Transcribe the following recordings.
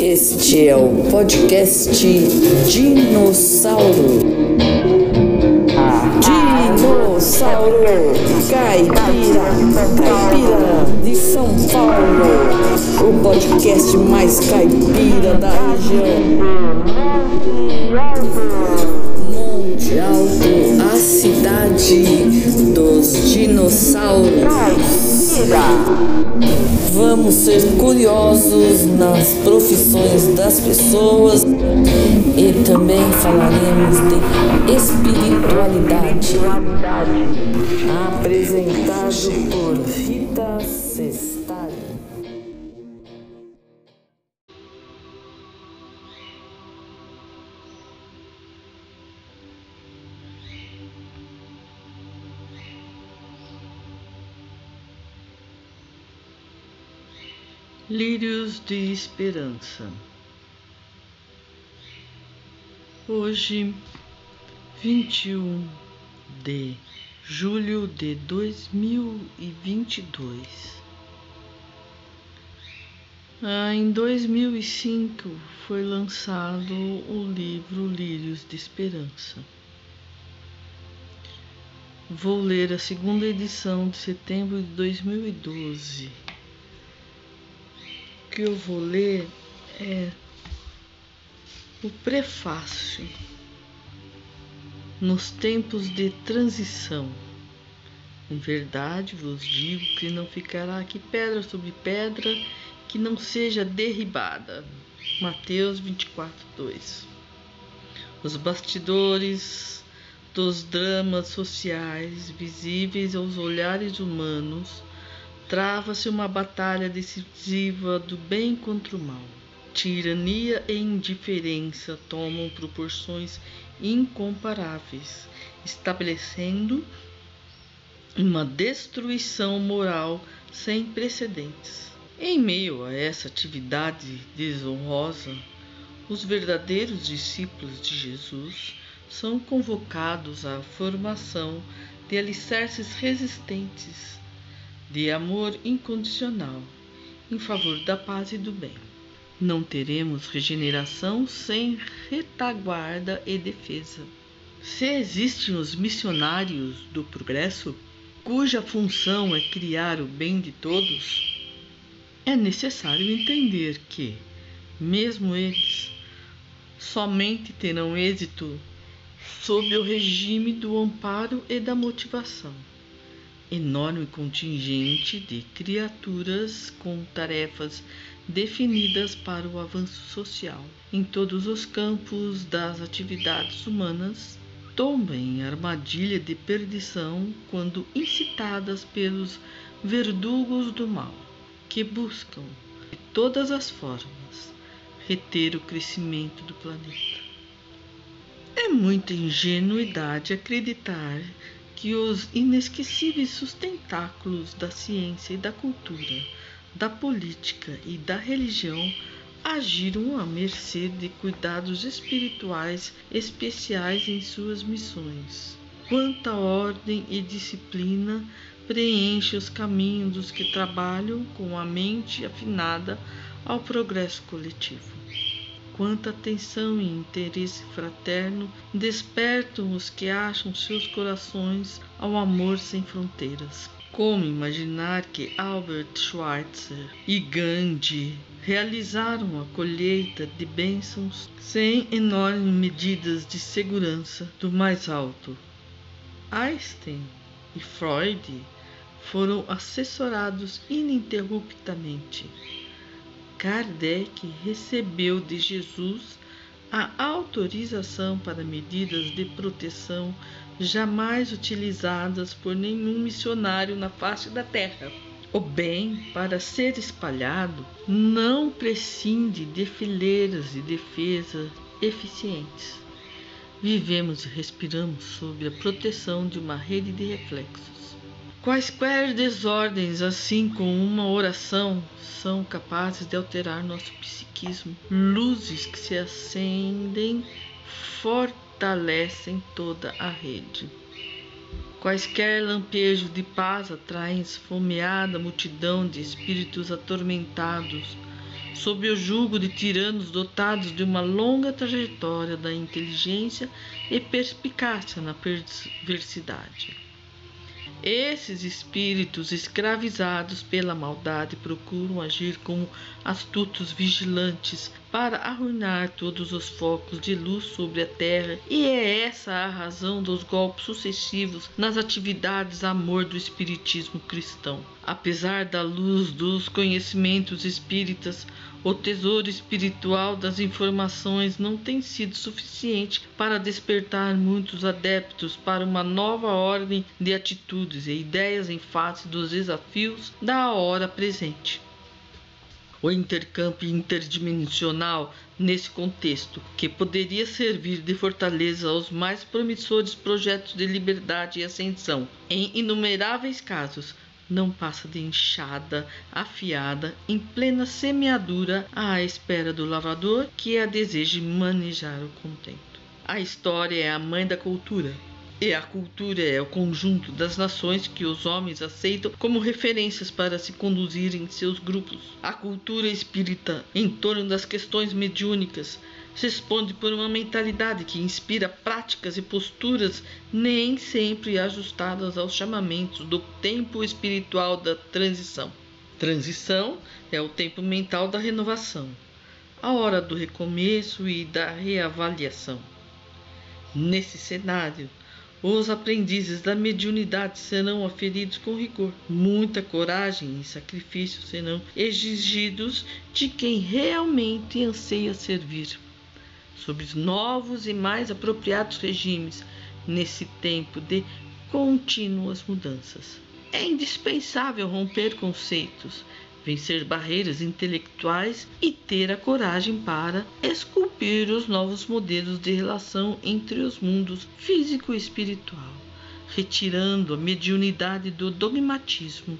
Este é o podcast Dinossauro. Dinossauro Caipira, Caipira de São Paulo. O podcast mais caipira da região. Cidade dos dinossauros. Vamos ser curiosos nas profissões das pessoas e também falaremos de espiritualidade. Apresentado por Rita Lírios de Esperança. Hoje, 21 de julho de 2022. Ah, em 2005 foi lançado o livro Lírios de Esperança. Vou ler a segunda edição de setembro de 2012 que eu vou ler é o prefácio. Nos tempos de transição, em verdade vos digo que não ficará aqui pedra sobre pedra que não seja derribada. Mateus 24, 2. Os bastidores dos dramas sociais visíveis aos olhares humanos trava-se uma batalha decisiva do bem contra o mal. Tirania e indiferença tomam proporções incomparáveis, estabelecendo uma destruição moral sem precedentes. Em meio a essa atividade desonrosa, os verdadeiros discípulos de Jesus são convocados à formação de alicerces resistentes de amor incondicional em favor da paz e do bem. Não teremos regeneração sem retaguarda e defesa. Se existem os missionários do progresso, cuja função é criar o bem de todos, é necessário entender que, mesmo eles, somente terão êxito sob o regime do amparo e da motivação enorme contingente de criaturas com tarefas definidas para o avanço social. Em todos os campos das atividades humanas, tombem armadilha de perdição quando incitadas pelos verdugos do mal, que buscam, de todas as formas, reter o crescimento do planeta. É muita ingenuidade acreditar que os inesquecíveis sustentáculos da ciência e da cultura, da política e da religião agiram à mercê de cuidados espirituais especiais em suas missões. Quanta ordem e disciplina preenche os caminhos dos que trabalham com a mente afinada ao progresso coletivo quanta atenção e interesse fraterno despertam os que acham seus corações ao amor sem fronteiras. Como imaginar que Albert Schweitzer e Gandhi realizaram a colheita de bênçãos sem enormes medidas de segurança do mais alto? Einstein e Freud foram assessorados ininterruptamente Kardec recebeu de Jesus a autorização para medidas de proteção jamais utilizadas por nenhum missionário na face da terra. O bem, para ser espalhado, não prescinde de fileiras e defesas eficientes. Vivemos e respiramos sob a proteção de uma rede de reflexos. Quaisquer desordens, assim como uma oração, são capazes de alterar nosso psiquismo. Luzes que se acendem fortalecem toda a rede. Quaisquer lampejos de paz atraem esfomeada multidão de espíritos atormentados sob o jugo de tiranos dotados de uma longa trajetória da inteligência e perspicácia na perversidade. Esses espíritos escravizados pela maldade procuram agir como astutos vigilantes para arruinar todos os focos de luz sobre a terra, e é essa a razão dos golpes sucessivos nas atividades amor do espiritismo cristão. Apesar da luz dos conhecimentos espíritas, o tesouro espiritual das informações não tem sido suficiente para despertar muitos adeptos para uma nova ordem de atitudes e ideias em face dos desafios da hora presente. O intercâmbio interdimensional nesse contexto, que poderia servir de fortaleza aos mais promissores projetos de liberdade e ascensão, em inumeráveis casos, não passa de enxada afiada em plena semeadura à espera do lavrador que a deseje manejar o contento. A história é a mãe da cultura. E a cultura é o conjunto das nações que os homens aceitam como referências para se conduzirem em seus grupos. A cultura espírita, em torno das questões mediúnicas, responde por uma mentalidade que inspira práticas e posturas nem sempre ajustadas aos chamamentos do tempo espiritual da transição. Transição é o tempo mental da renovação, a hora do recomeço e da reavaliação. Nesse cenário, os aprendizes da mediunidade serão aferidos com rigor. Muita coragem e sacrifício serão exigidos de quem realmente anseia servir sobre os novos e mais apropriados regimes nesse tempo de contínuas mudanças. É indispensável romper conceitos, vencer barreiras intelectuais e ter a coragem para esculpir os novos modelos de relação entre os mundos físico e espiritual, retirando a mediunidade do dogmatismo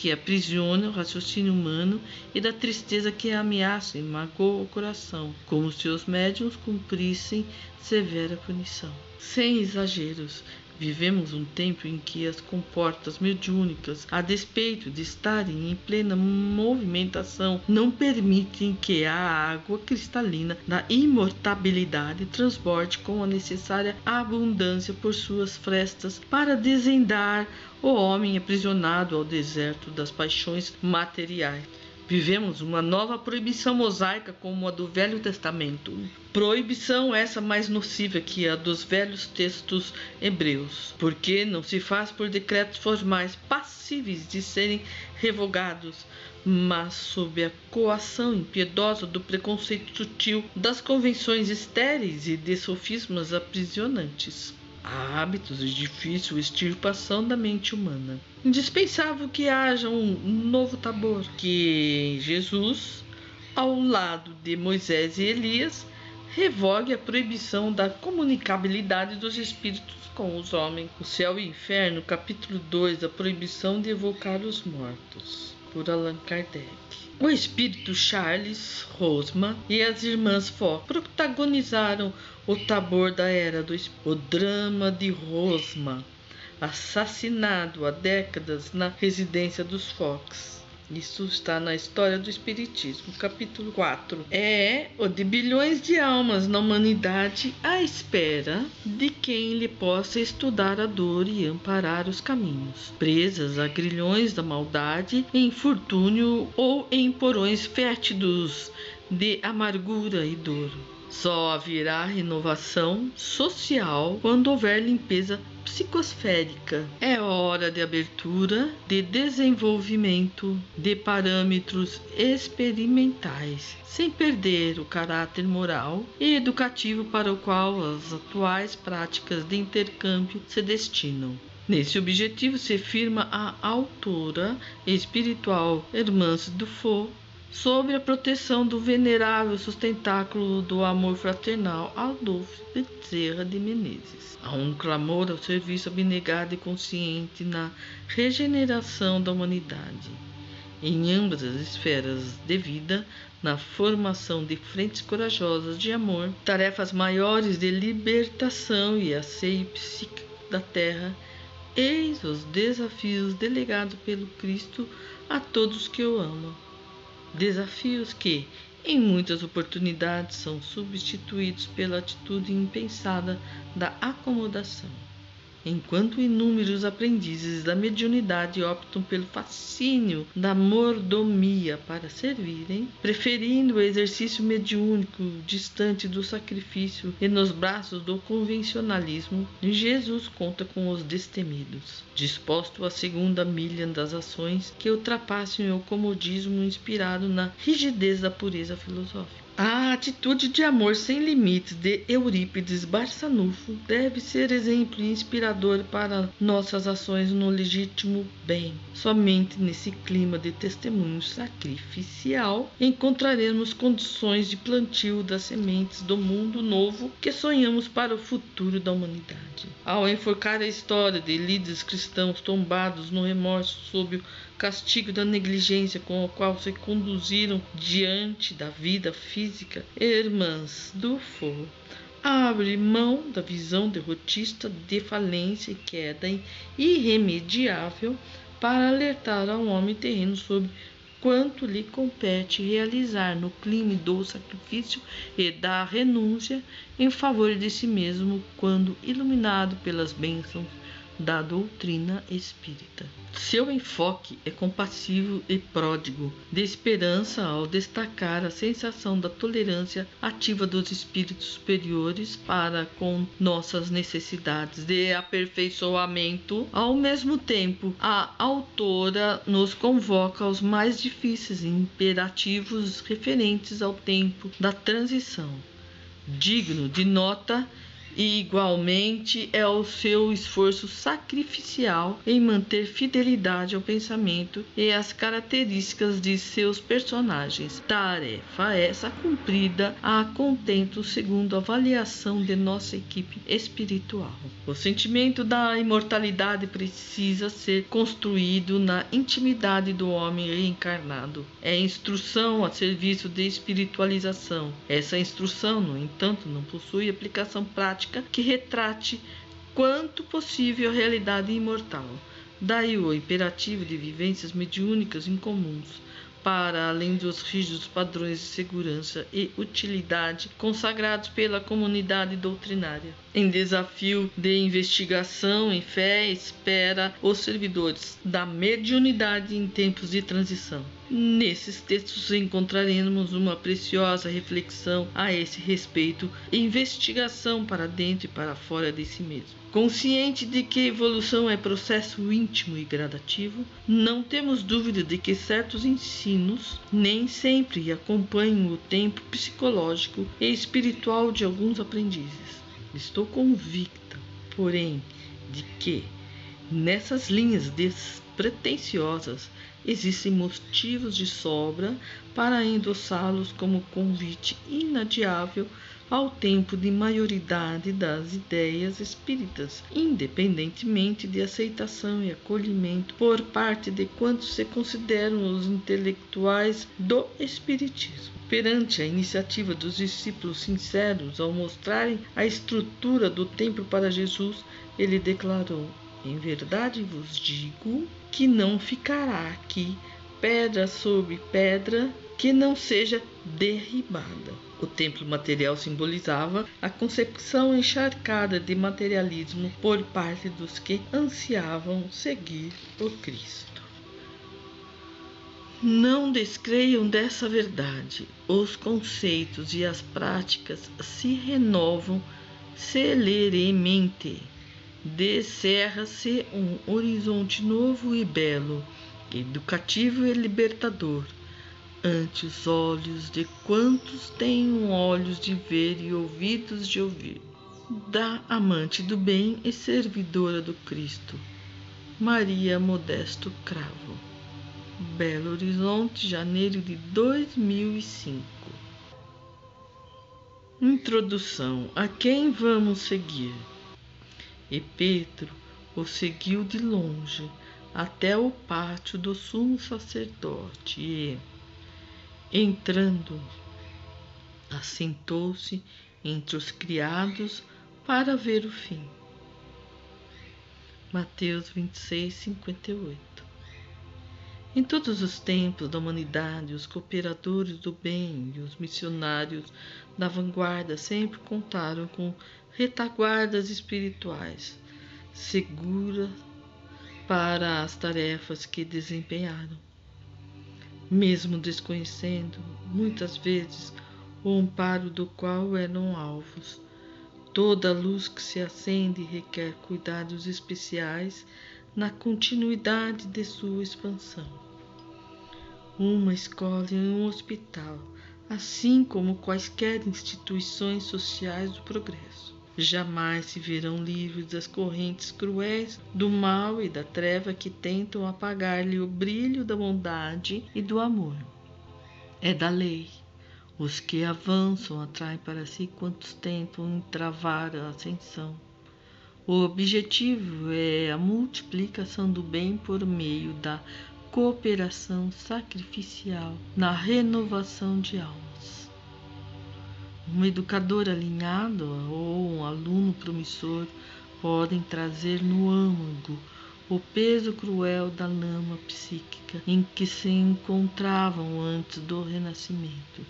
que aprisiona o raciocínio humano e da tristeza que ameaça e magoa o coração, como se os médiuns cumprissem severa punição. Sem exageros, Vivemos um tempo em que as comportas mediúnicas, a despeito de estarem em plena movimentação, não permitem que a água cristalina da imortabilidade transborde com a necessária abundância por suas frestas para desendar o homem aprisionado ao deserto das paixões materiais. Vivemos uma nova proibição mosaica como a do Velho Testamento. Proibição essa mais nociva que a dos velhos textos hebreus, porque não se faz por decretos formais passíveis de serem revogados, mas sob a coação impiedosa do preconceito sutil, das convenções estéreis e de sofismas aprisionantes há hábitos de difícil extirpação da mente humana. Indispensável que haja um novo Tabor, que Jesus, ao lado de Moisés e Elias, revogue a proibição da comunicabilidade dos espíritos com os homens. O Céu e o Inferno, capítulo 2, a proibição de evocar os mortos, por Allan Kardec. O espírito Charles Rosman e as irmãs Fox protagonizaram o Tabor da Era do O drama de Rosman, assassinado há décadas na residência dos Fox. Isso está na História do Espiritismo, capítulo 4. É o de bilhões de almas na humanidade à espera de quem lhe possa estudar a dor e amparar os caminhos, presas a grilhões da maldade, em infortúnio ou em porões fétidos de amargura e dor. Só haverá renovação social quando houver limpeza psicosférica. É hora de abertura, de desenvolvimento de parâmetros experimentais, sem perder o caráter moral e educativo para o qual as atuais práticas de intercâmbio se destinam. Nesse objetivo se firma a autora espiritual Hermance Dufault sobre a proteção do venerável sustentáculo do amor fraternal Adolfo Bezerra de Menezes. Há um clamor ao serviço abnegado e consciente na regeneração da humanidade, em ambas as esferas de vida, na formação de frentes corajosas de amor, tarefas maiores de libertação e asseio psíquico da terra. Eis os desafios delegados pelo Cristo a todos que o amam Desafios que, em muitas oportunidades, são substituídos pela atitude impensada da acomodação enquanto inúmeros aprendizes da mediunidade optam pelo fascínio da mordomia para servirem, preferindo o exercício mediúnico distante do sacrifício e nos braços do convencionalismo, Jesus conta com os destemidos, disposto à segunda milha das ações que ultrapassem o comodismo inspirado na rigidez da pureza filosófica. A atitude de amor sem limites de Eurípides Barçanufo deve ser exemplo inspirador para nossas ações no legítimo bem. Somente nesse clima de testemunho sacrificial encontraremos condições de plantio das sementes do mundo novo que sonhamos para o futuro da humanidade. Ao enforcar a história de líderes cristãos tombados no remorso sob castigo da negligência com a qual se conduziram diante da vida física, irmãs do fogo. Abre mão da visão derrotista de falência e queda irremediável para alertar ao homem terreno sobre quanto lhe compete realizar no clima do sacrifício e da renúncia em favor de si mesmo, quando iluminado pelas bênçãos da doutrina espírita. Seu enfoque é compassivo e pródigo, de esperança ao destacar a sensação da tolerância ativa dos espíritos superiores para com nossas necessidades de aperfeiçoamento. Ao mesmo tempo, a autora nos convoca aos mais difíceis imperativos referentes ao tempo da transição. Digno de nota e igualmente é o seu esforço sacrificial em manter fidelidade ao pensamento e às características de seus personagens. Tarefa essa cumprida a contento segundo a avaliação de nossa equipe espiritual. O sentimento da imortalidade precisa ser construído na intimidade do homem reencarnado. É instrução a serviço de espiritualização. Essa instrução, no entanto, não possui aplicação prática que retrate quanto possível a realidade imortal. Daí o imperativo de vivências mediúnicas incomuns, para além dos rígidos padrões de segurança e utilidade consagrados pela comunidade doutrinária. Em desafio de investigação em fé, espera os servidores da mediunidade em tempos de transição. Nesses textos encontraremos uma preciosa reflexão a esse respeito e investigação para dentro e para fora de si mesmo. Consciente de que evolução é processo íntimo e gradativo, não temos dúvida de que certos ensinos nem sempre acompanham o tempo psicológico e espiritual de alguns aprendizes. Estou convicta, porém, de que nessas linhas despretensiosas existem motivos de sobra para endossá-los como convite inadiável ao tempo de maioridade das ideias espíritas, independentemente de aceitação e acolhimento por parte de quantos se consideram os intelectuais do espiritismo. Perante a iniciativa dos discípulos sinceros ao mostrarem a estrutura do templo para Jesus, ele declarou: em verdade vos digo que não ficará aqui pedra sobre pedra que não seja derribada. O templo material simbolizava a concepção encharcada de materialismo por parte dos que ansiavam seguir o Cristo. Não descreiam dessa verdade. Os conceitos e as práticas se renovam celeremente descerra-se um horizonte novo e belo, educativo e libertador, ante os olhos de quantos tenham olhos de ver e ouvidos de ouvir. Da amante do bem e servidora do Cristo, Maria Modesto Cravo. Belo Horizonte, janeiro de 2005. Introdução: A quem vamos seguir? E Pedro o seguiu de longe até o pátio do sumo sacerdote e, entrando, assentou-se entre os criados para ver o fim. Mateus 26, 58 Em todos os tempos da humanidade, os cooperadores do bem e os missionários da vanguarda sempre contaram com retaguardas espirituais seguras para as tarefas que desempenharam. Mesmo desconhecendo, muitas vezes, o amparo do qual eram alvos, toda luz que se acende requer cuidados especiais na continuidade de sua expansão. Uma escola e um hospital, assim como quaisquer instituições sociais do progresso, jamais se verão livres das correntes cruéis do mal e da treva que tentam apagar-lhe o brilho da bondade e do amor. É da lei. Os que avançam atraem para si quantos tentam travar a ascensão. O objetivo é a multiplicação do bem por meio da cooperação sacrificial na renovação de almas. Um educador alinhado ou um aluno promissor podem trazer no âmago o peso cruel da lama psíquica em que se encontravam antes do renascimento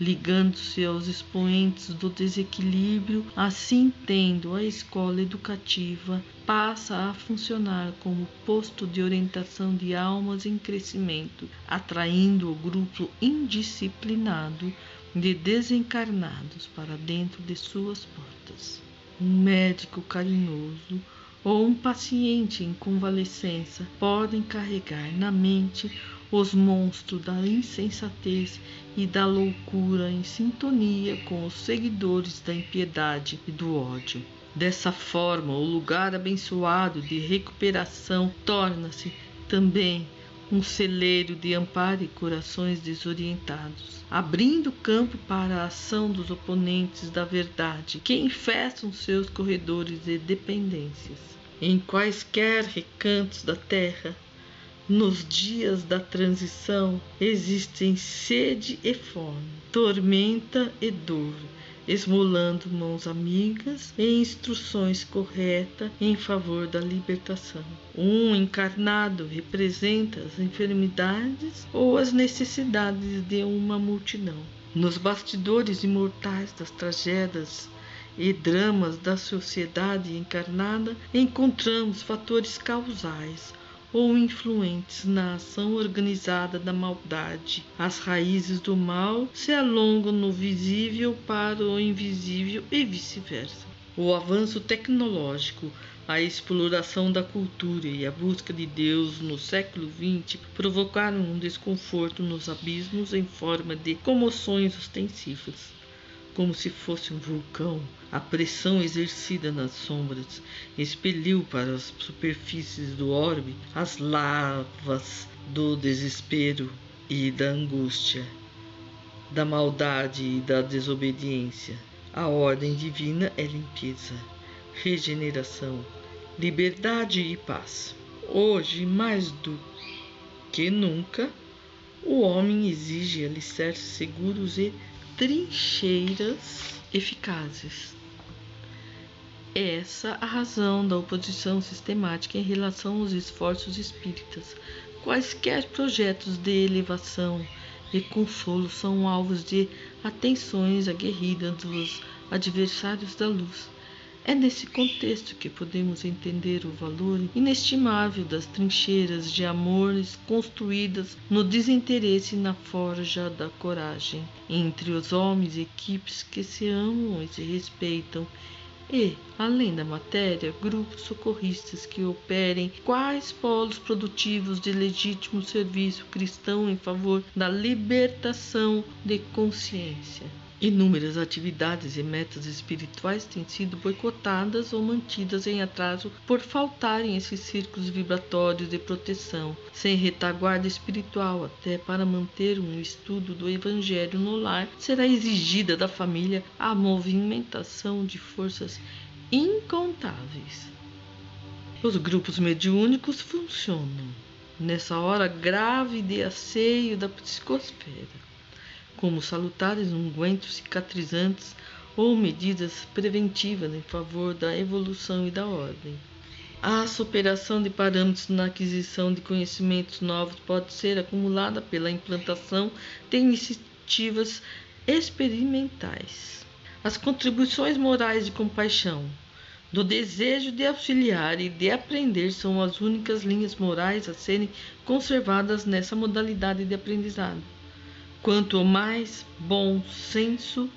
ligando-se aos expoentes do desequilíbrio, assim tendo a escola educativa passa a funcionar como posto de orientação de almas em crescimento, atraindo o grupo indisciplinado de desencarnados para dentro de suas portas. Um médico carinhoso ou um paciente em convalescença podem carregar na mente os monstros da insensatez e da loucura em sintonia com os seguidores da impiedade e do ódio. Dessa forma, o lugar abençoado de recuperação torna-se também um celeiro de amparo e corações desorientados, abrindo campo para a ação dos oponentes da verdade que infestam seus corredores de dependências. Em quaisquer recantos da terra, nos dias da transição existem sede e fome, tormenta e dor, esmolando mãos amigas e instruções corretas em favor da libertação. Um encarnado representa as enfermidades ou as necessidades de uma multidão. Nos bastidores imortais das tragédias e dramas da sociedade encarnada, encontramos fatores causais ou influentes na ação organizada da maldade. As raízes do mal se alongam no visível para o invisível e vice-versa. O avanço tecnológico, a exploração da cultura e a busca de Deus no século XX provocaram um desconforto nos abismos em forma de comoções ostensivas como se fosse um vulcão. A pressão exercida nas sombras expeliu para as superfícies do orbe as lavas do desespero e da angústia, da maldade e da desobediência. A ordem divina é limpeza, regeneração, liberdade e paz. Hoje, mais do que nunca, o homem exige alicerces seguros e trincheiras eficazes. Essa a razão da oposição sistemática em relação aos esforços espíritas. Quaisquer projetos de elevação e consolo são alvos de atenções aguerridas dos adversários da luz. É nesse contexto que podemos entender o valor inestimável das trincheiras de amores construídas no desinteresse e na forja da coragem entre os homens e equipes que se amam e se respeitam e, além da matéria, grupos socorristas que operem quais polos produtivos de legítimo serviço cristão em favor da libertação de consciência. Inúmeras atividades e metas espirituais têm sido boicotadas ou mantidas em atraso por faltarem esses círculos vibratórios de proteção, sem retaguarda espiritual, até para manter um estudo do Evangelho no lar, será exigida da família a movimentação de forças incontáveis. Os grupos mediúnicos funcionam nessa hora grave de asseio da psicosfera como salutares ungüentos cicatrizantes ou medidas preventivas em favor da evolução e da ordem. A superação de parâmetros na aquisição de conhecimentos novos pode ser acumulada pela implantação de iniciativas experimentais. As contribuições morais de compaixão, do desejo de auxiliar e de aprender são as únicas linhas morais a serem conservadas nessa modalidade de aprendizado. Quanto mais bom senso,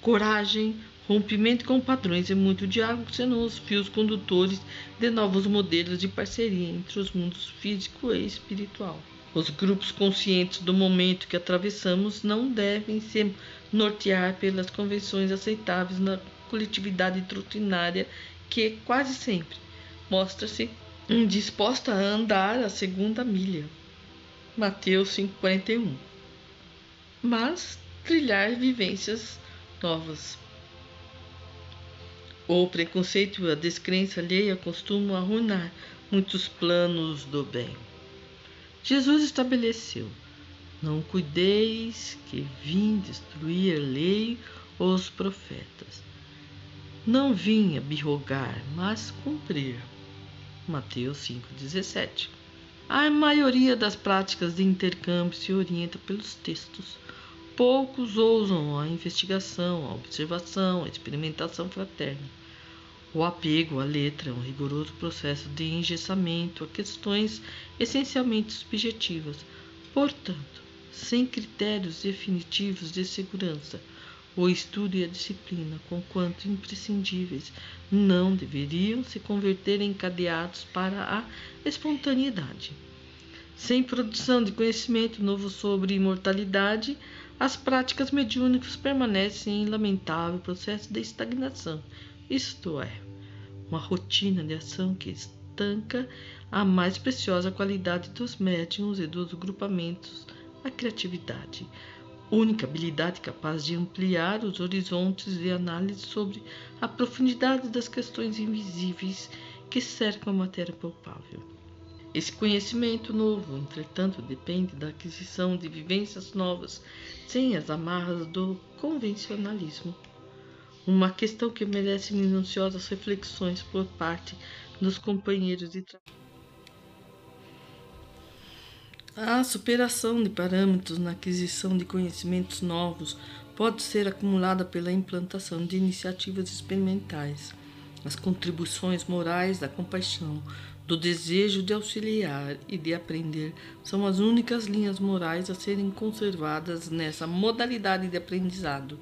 coragem, Rompimento com padrões e muito diálogo serão os fios condutores de novos modelos de parceria entre os mundos físico e espiritual. Os grupos conscientes do momento que atravessamos não devem se nortear pelas convenções aceitáveis na coletividade doutrinária que quase sempre mostra-se indisposta a andar a segunda milha. Mateus 5:41. Mas trilhar vivências novas. O preconceito e a descrença alheia costumam arruinar muitos planos do bem. Jesus estabeleceu: Não cuideis que vim destruir a lei ou os profetas. Não vim abirrogar, mas cumprir. Mateus 5,17. A maioria das práticas de intercâmbio se orienta pelos textos Poucos ousam a investigação, a observação, a experimentação fraterna. O apego à letra é um rigoroso processo de engessamento a questões essencialmente subjetivas, portanto, sem critérios definitivos de segurança. O estudo e a disciplina, conquanto imprescindíveis, não deveriam se converter em cadeados para a espontaneidade. Sem produção de conhecimento novo sobre imortalidade, as práticas mediúnicas permanecem em lamentável processo de estagnação, isto é, uma rotina de ação que estanca a mais preciosa qualidade dos médiums e dos grupamentos, a criatividade, única habilidade capaz de ampliar os horizontes de análise sobre a profundidade das questões invisíveis que cercam a matéria palpável. Esse conhecimento novo, entretanto, depende da aquisição de vivências novas, sem as amarras do convencionalismo. Uma questão que merece minuciosas reflexões por parte dos companheiros de trabalho. A superação de parâmetros na aquisição de conhecimentos novos pode ser acumulada pela implantação de iniciativas experimentais. As contribuições morais da compaixão do desejo de auxiliar e de aprender são as únicas linhas morais a serem conservadas nessa modalidade de aprendizado.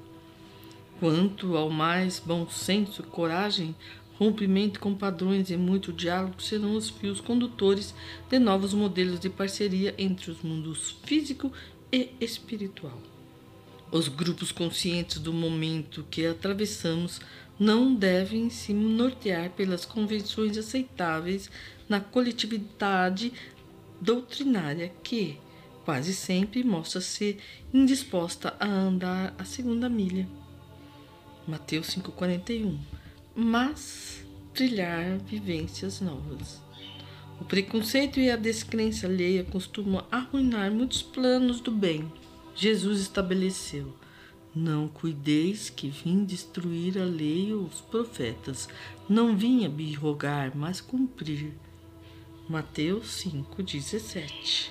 Quanto ao mais bom senso, coragem, rompimento com padrões e muito diálogo serão os fios condutores de novos modelos de parceria entre os mundos físico e espiritual. Os grupos conscientes do momento que atravessamos não devem se nortear pelas convenções aceitáveis na coletividade doutrinária que, quase sempre, mostra-se indisposta a andar a segunda milha. Mateus 5,41 Mas trilhar vivências novas. O preconceito e a descrença alheia costumam arruinar muitos planos do bem. Jesus estabeleceu não cuideis que vim destruir a lei ou os profetas. Não vim abirrogar, mas cumprir. Mateus 5,17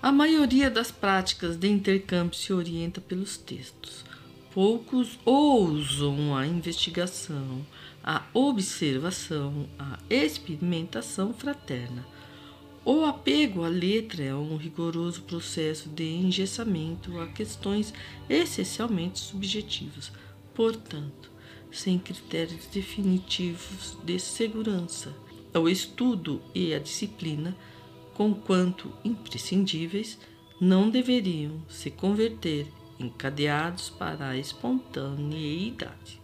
A maioria das práticas de intercâmbio se orienta pelos textos. Poucos ousam a investigação, a observação, a experimentação fraterna. O apego à letra é um rigoroso processo de engessamento a questões essencialmente subjetivas, portanto, sem critérios definitivos de segurança. O estudo e a disciplina, conquanto imprescindíveis, não deveriam se converter em cadeados para a espontaneidade.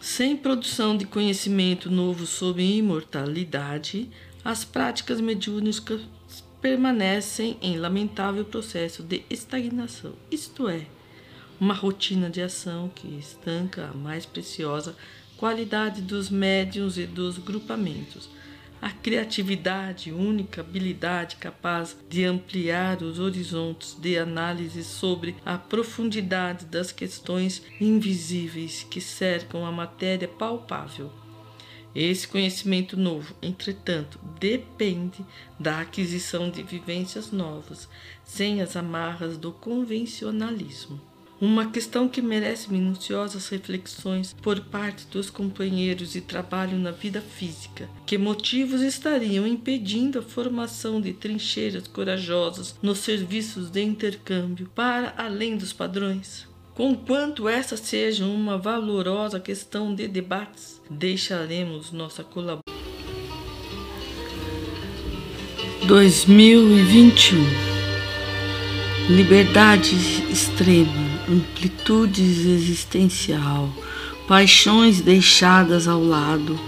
Sem produção de conhecimento novo sobre imortalidade, as práticas mediúnicas permanecem em lamentável processo de estagnação, isto é, uma rotina de ação que estanca a mais preciosa qualidade dos médiums e dos grupamentos, a criatividade, única habilidade capaz de ampliar os horizontes de análise sobre a profundidade das questões invisíveis que cercam a matéria palpável. Esse conhecimento novo, entretanto, depende da aquisição de vivências novas, sem as amarras do convencionalismo. Uma questão que merece minuciosas reflexões por parte dos companheiros de trabalho na vida física. Que motivos estariam impedindo a formação de trincheiras corajosas nos serviços de intercâmbio para além dos padrões? Conquanto essa seja uma valorosa questão de debates, deixaremos nossa colaboração. 2021 Liberdade extrema, amplitude existencial, paixões deixadas ao lado,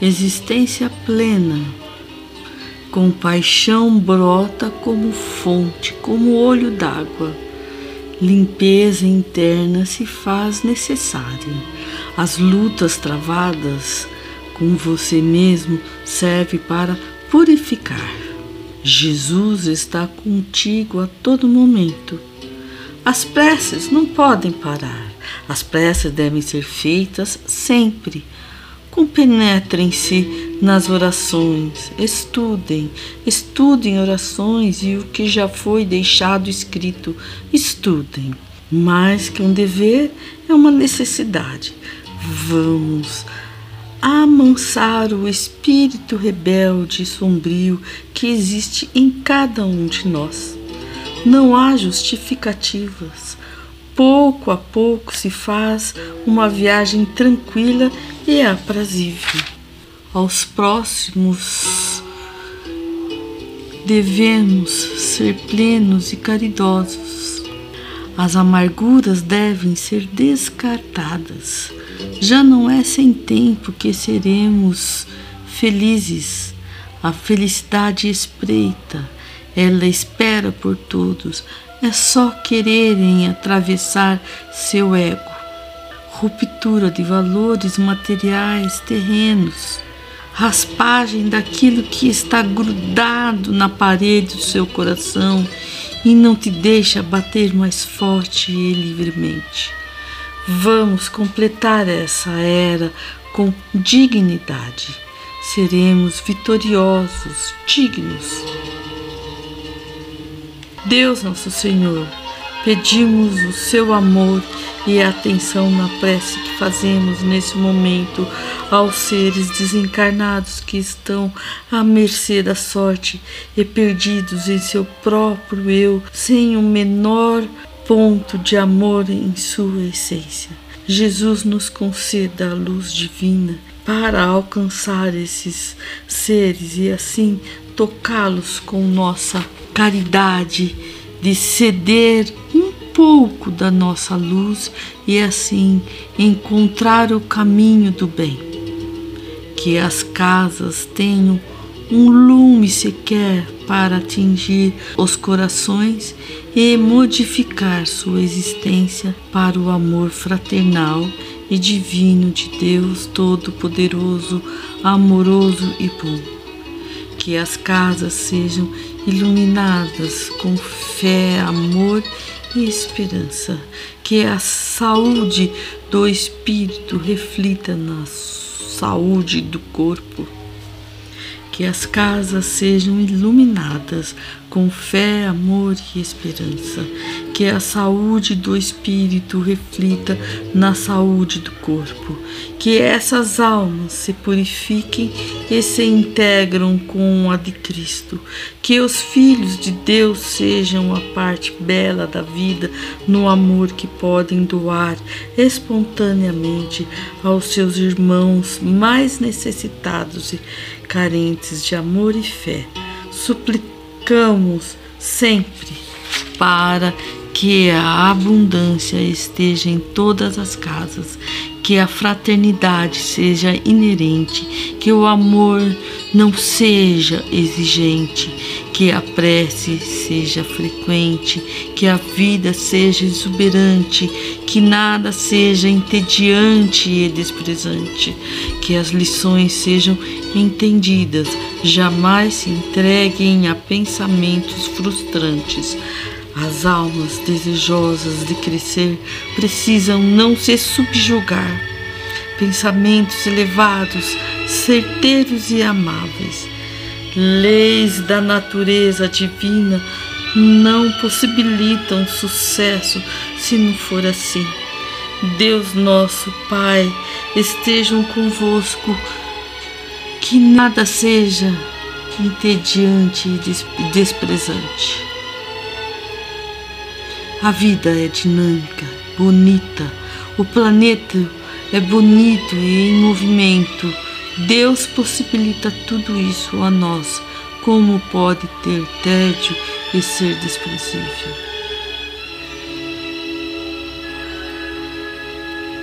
existência plena. Compaixão brota como fonte, como olho d'água limpeza interna se faz necessária. As lutas travadas com você mesmo servem para purificar. Jesus está contigo a todo momento. As preces não podem parar. As preces devem ser feitas sempre Compenetrem-se nas orações, estudem, estudem orações e o que já foi deixado escrito, estudem. Mais que um dever, é uma necessidade. Vamos amansar o espírito rebelde e sombrio que existe em cada um de nós. Não há justificativas. Pouco a pouco se faz uma viagem tranquila e aprazível. Aos próximos devemos ser plenos e caridosos. As amarguras devem ser descartadas. Já não é sem tempo que seremos felizes. A felicidade espreita, ela espera por todos. É só quererem atravessar seu ego ruptura de valores materiais terrenos, raspagem daquilo que está grudado na parede do seu coração e não te deixa bater mais forte e livremente. Vamos completar essa era com dignidade. Seremos vitoriosos, dignos. Deus Nosso Senhor, pedimos o seu amor e atenção na prece que fazemos nesse momento aos seres desencarnados que estão à mercê da sorte e perdidos em seu próprio eu, sem o menor ponto de amor em sua essência. Jesus nos conceda a luz divina para alcançar esses seres e assim tocá-los com nossa caridade de ceder um pouco da nossa luz e assim encontrar o caminho do bem. Que as casas tenham um lume sequer para atingir os corações e modificar sua existência para o amor fraternal e divino de Deus Todo-Poderoso, amoroso e bom. Que as casas sejam iluminadas com fé, amor e esperança, que a saúde do espírito reflita na saúde do corpo que as casas sejam iluminadas com fé, amor e esperança, que a saúde do espírito reflita na saúde do corpo, que essas almas se purifiquem e se integram com a de Cristo, que os filhos de Deus sejam a parte bela da vida no amor que podem doar espontaneamente aos seus irmãos mais necessitados e carentes de amor e fé. Suplicamos sempre para que a abundância esteja em todas as casas, que a fraternidade seja inerente, que o amor não seja exigente, que a prece seja frequente, que a vida seja exuberante, que nada seja entediante e desprezante, que as lições sejam entendidas, jamais se entreguem a pensamentos frustrantes. As almas desejosas de crescer precisam não se subjugar. Pensamentos elevados certeiros e amáveis. Leis da natureza divina não possibilitam sucesso se não for assim. Deus nosso Pai, estejam convosco, que nada seja entediante e desprezante. A vida é dinâmica, bonita, o planeta é bonito e em movimento. Deus possibilita tudo isso a nós. Como pode ter tédio e ser desprezível?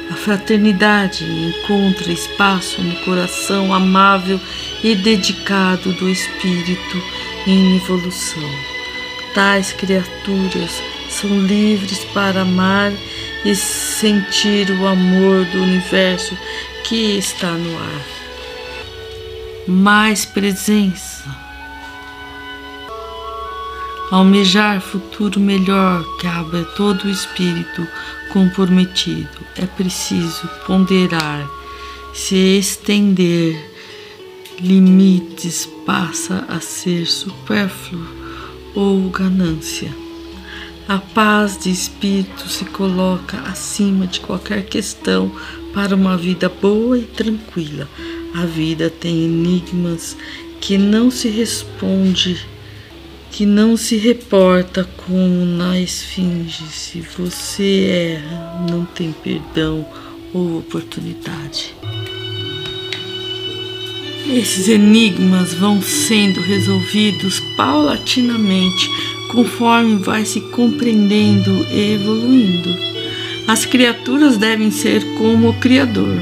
A fraternidade encontra espaço no coração amável e dedicado do espírito em evolução. Tais criaturas são livres para amar e sentir o amor do universo que está no ar. Mais presença. Almejar futuro melhor cabe todo o espírito comprometido. É preciso ponderar, se estender limites passa a ser supérfluo ou ganância. A paz de espírito se coloca acima de qualquer questão para uma vida boa e tranquila. A vida tem enigmas que não se responde, que não se reporta como na esfinge. Se você erra, não tem perdão ou oportunidade. Esses enigmas vão sendo resolvidos paulatinamente conforme vai se compreendendo e evoluindo. As criaturas devem ser como o Criador.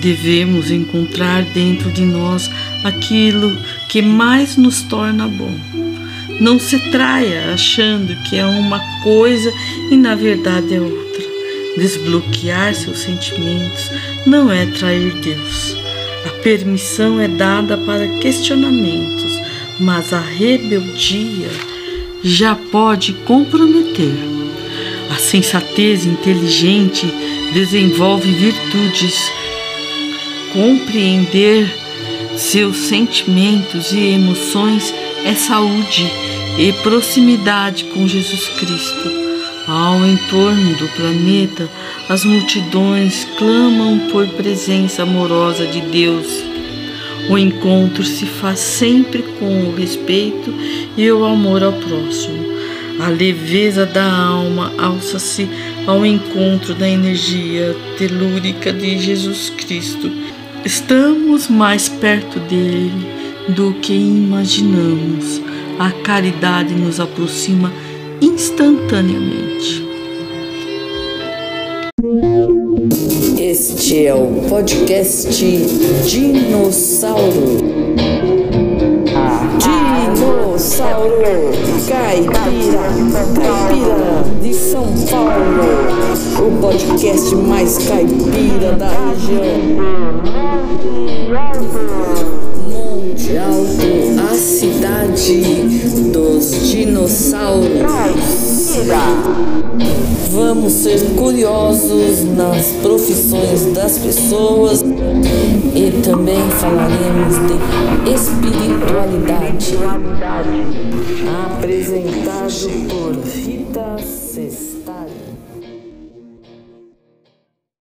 Devemos encontrar dentro de nós aquilo que mais nos torna bom. Não se traia achando que é uma coisa e na verdade é outra. Desbloquear seus sentimentos não é trair Deus. Permissão é dada para questionamentos, mas a rebeldia já pode comprometer. A sensatez inteligente desenvolve virtudes. Compreender seus sentimentos e emoções é saúde e proximidade com Jesus Cristo. Ao entorno do planeta, as multidões clamam por presença amorosa de Deus o encontro se faz sempre com o respeito e o amor ao próximo. A leveza da alma alça-se ao encontro da energia telúrica de Jesus Cristo. Estamos mais perto dele do que imaginamos. A caridade nos aproxima instantaneamente. Este é o podcast Dinossauro. Dinossauro Caipira, Caipira de São Paulo. O podcast mais caipira da região. Cidade dos dinossauros. Vamos ser curiosos nas profissões das pessoas e também falaremos de espiritualidade. Apresentado por Rita Cesta.